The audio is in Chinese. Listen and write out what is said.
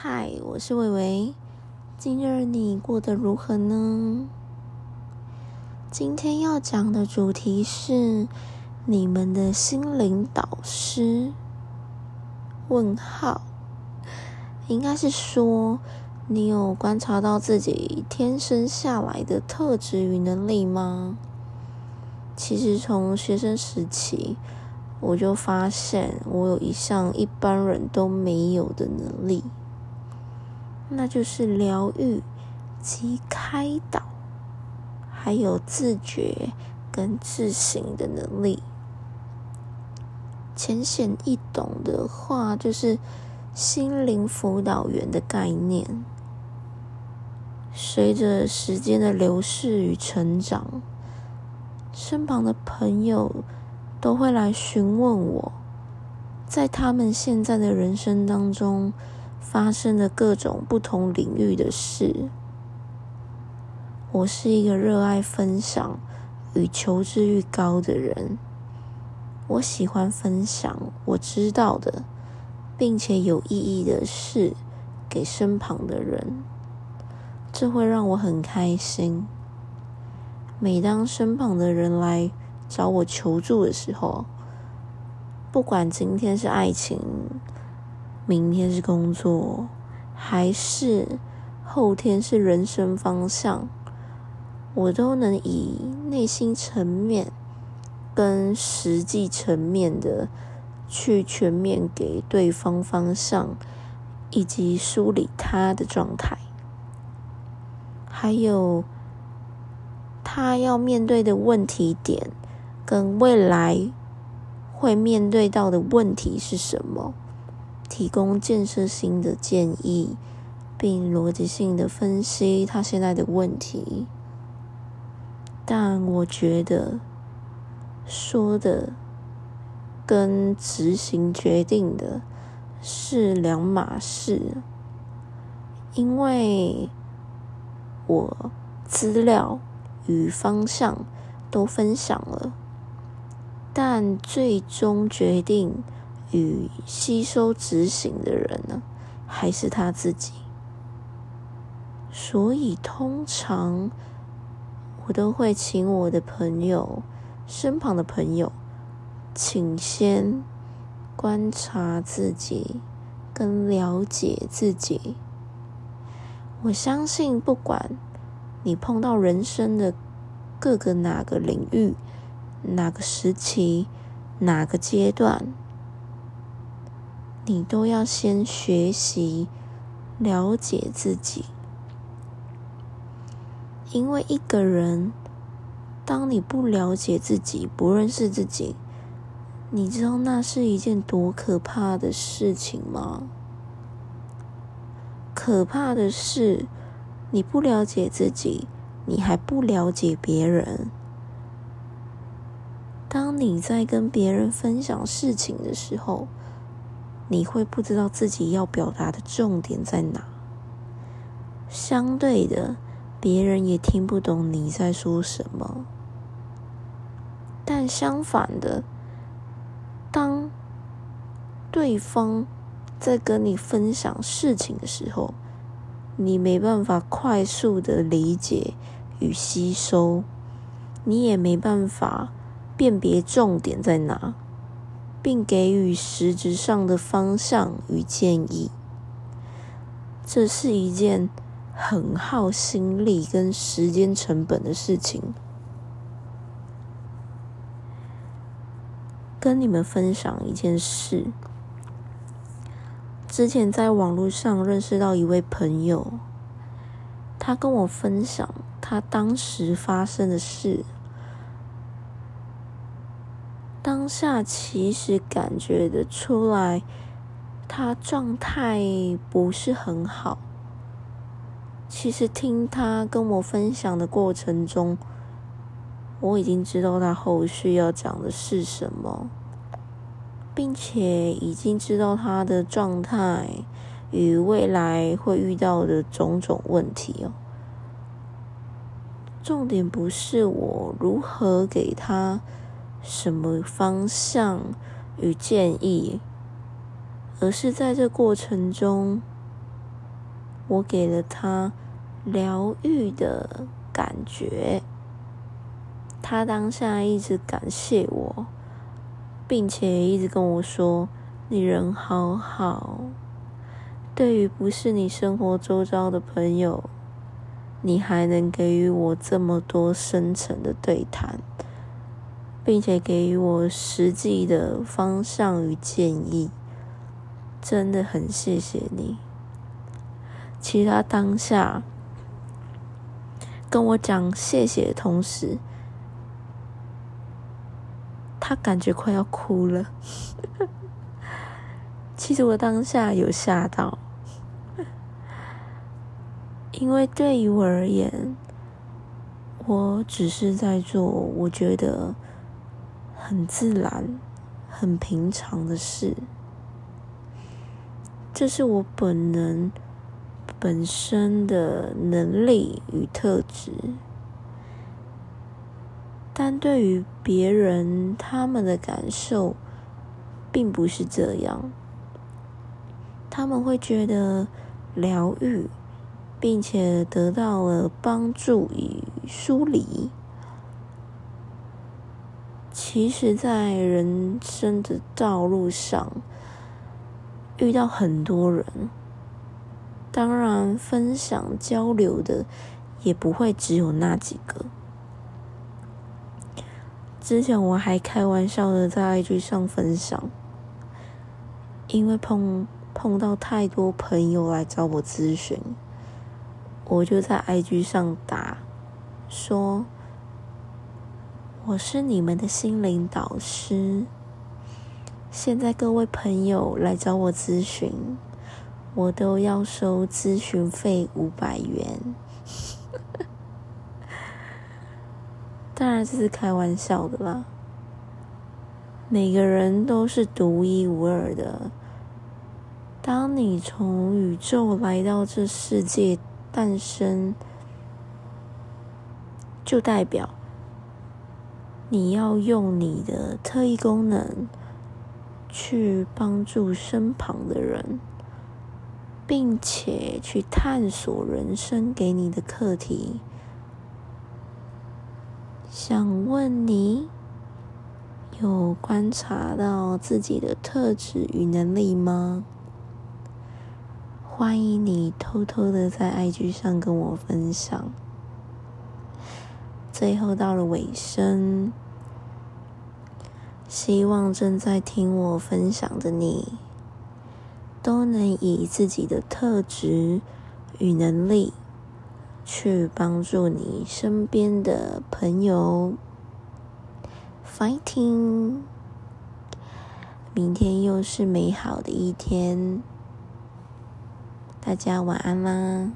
嗨，我是伟伟。今日你过得如何呢？今天要讲的主题是你们的心灵导师？问号，应该是说你有观察到自己天生下来的特质与能力吗？其实从学生时期，我就发现我有一项一般人都没有的能力。那就是疗愈及开导，还有自觉跟自省的能力。浅显易懂的话，就是心灵辅导员的概念。随着时间的流逝与成长，身旁的朋友都会来询问我，在他们现在的人生当中。发生的各种不同领域的事。我是一个热爱分享与求知欲高的人。我喜欢分享我知道的，并且有意义的事给身旁的人，这会让我很开心。每当身旁的人来找我求助的时候，不管今天是爱情。明天是工作，还是后天是人生方向，我都能以内心层面跟实际层面的去全面给对方方向，以及梳理他的状态，还有他要面对的问题点跟未来会面对到的问题是什么。提供建设性的建议，并逻辑性的分析他现在的问题。但我觉得说的跟执行决定的是两码事，因为我资料与方向都分享了，但最终决定。与吸收执行的人呢，还是他自己。所以通常我都会请我的朋友、身旁的朋友，请先观察自己，跟了解自己。我相信，不管你碰到人生的各个哪个领域、哪个时期、哪个阶段。你都要先学习了解自己，因为一个人，当你不了解自己、不认识自己，你知道那是一件多可怕的事情吗？可怕的是，你不了解自己，你还不了解别人。当你在跟别人分享事情的时候，你会不知道自己要表达的重点在哪，相对的，别人也听不懂你在说什么。但相反的，当对方在跟你分享事情的时候，你没办法快速的理解与吸收，你也没办法辨别重点在哪。并给予实质上的方向与建议，这是一件很耗心力跟时间成本的事情。跟你们分享一件事，之前在网络上认识到一位朋友，他跟我分享他当时发生的事。下其实感觉得出来，他状态不是很好。其实听他跟我分享的过程中，我已经知道他后续要讲的是什么，并且已经知道他的状态与未来会遇到的种种问题哦。重点不是我如何给他。什么方向与建议，而是在这过程中，我给了他疗愈的感觉。他当下一直感谢我，并且一直跟我说：“你人好好。”对于不是你生活周遭的朋友，你还能给予我这么多深层的对谈，并且给予我实际的方向与建议，真的很谢谢你。其他当下跟我讲谢谢的同时，他感觉快要哭了。其实我当下有吓到。因为对于我而言，我只是在做我觉得很自然、很平常的事，这是我本能本身的能力与特质。但对于别人，他们的感受并不是这样，他们会觉得疗愈。并且得到了帮助与梳理。其实，在人生的道路上，遇到很多人，当然分享交流的也不会只有那几个。之前我还开玩笑的在 IG 上分享，因为碰碰到太多朋友来找我咨询。我就在 IG 上打说：“我是你们的心灵导师。现在各位朋友来找我咨询，我都要收咨询费五百元。当然这是开玩笑的啦。每个人都是独一无二的。当你从宇宙来到这世界。”诞生，就代表你要用你的特异功能去帮助身旁的人，并且去探索人生给你的课题。想问你，有观察到自己的特质与能力吗？欢迎你偷偷的在 IG 上跟我分享。最后到了尾声，希望正在听我分享的你，都能以自己的特质与能力，去帮助你身边的朋友。Fighting！明天又是美好的一天。大家晚安啦。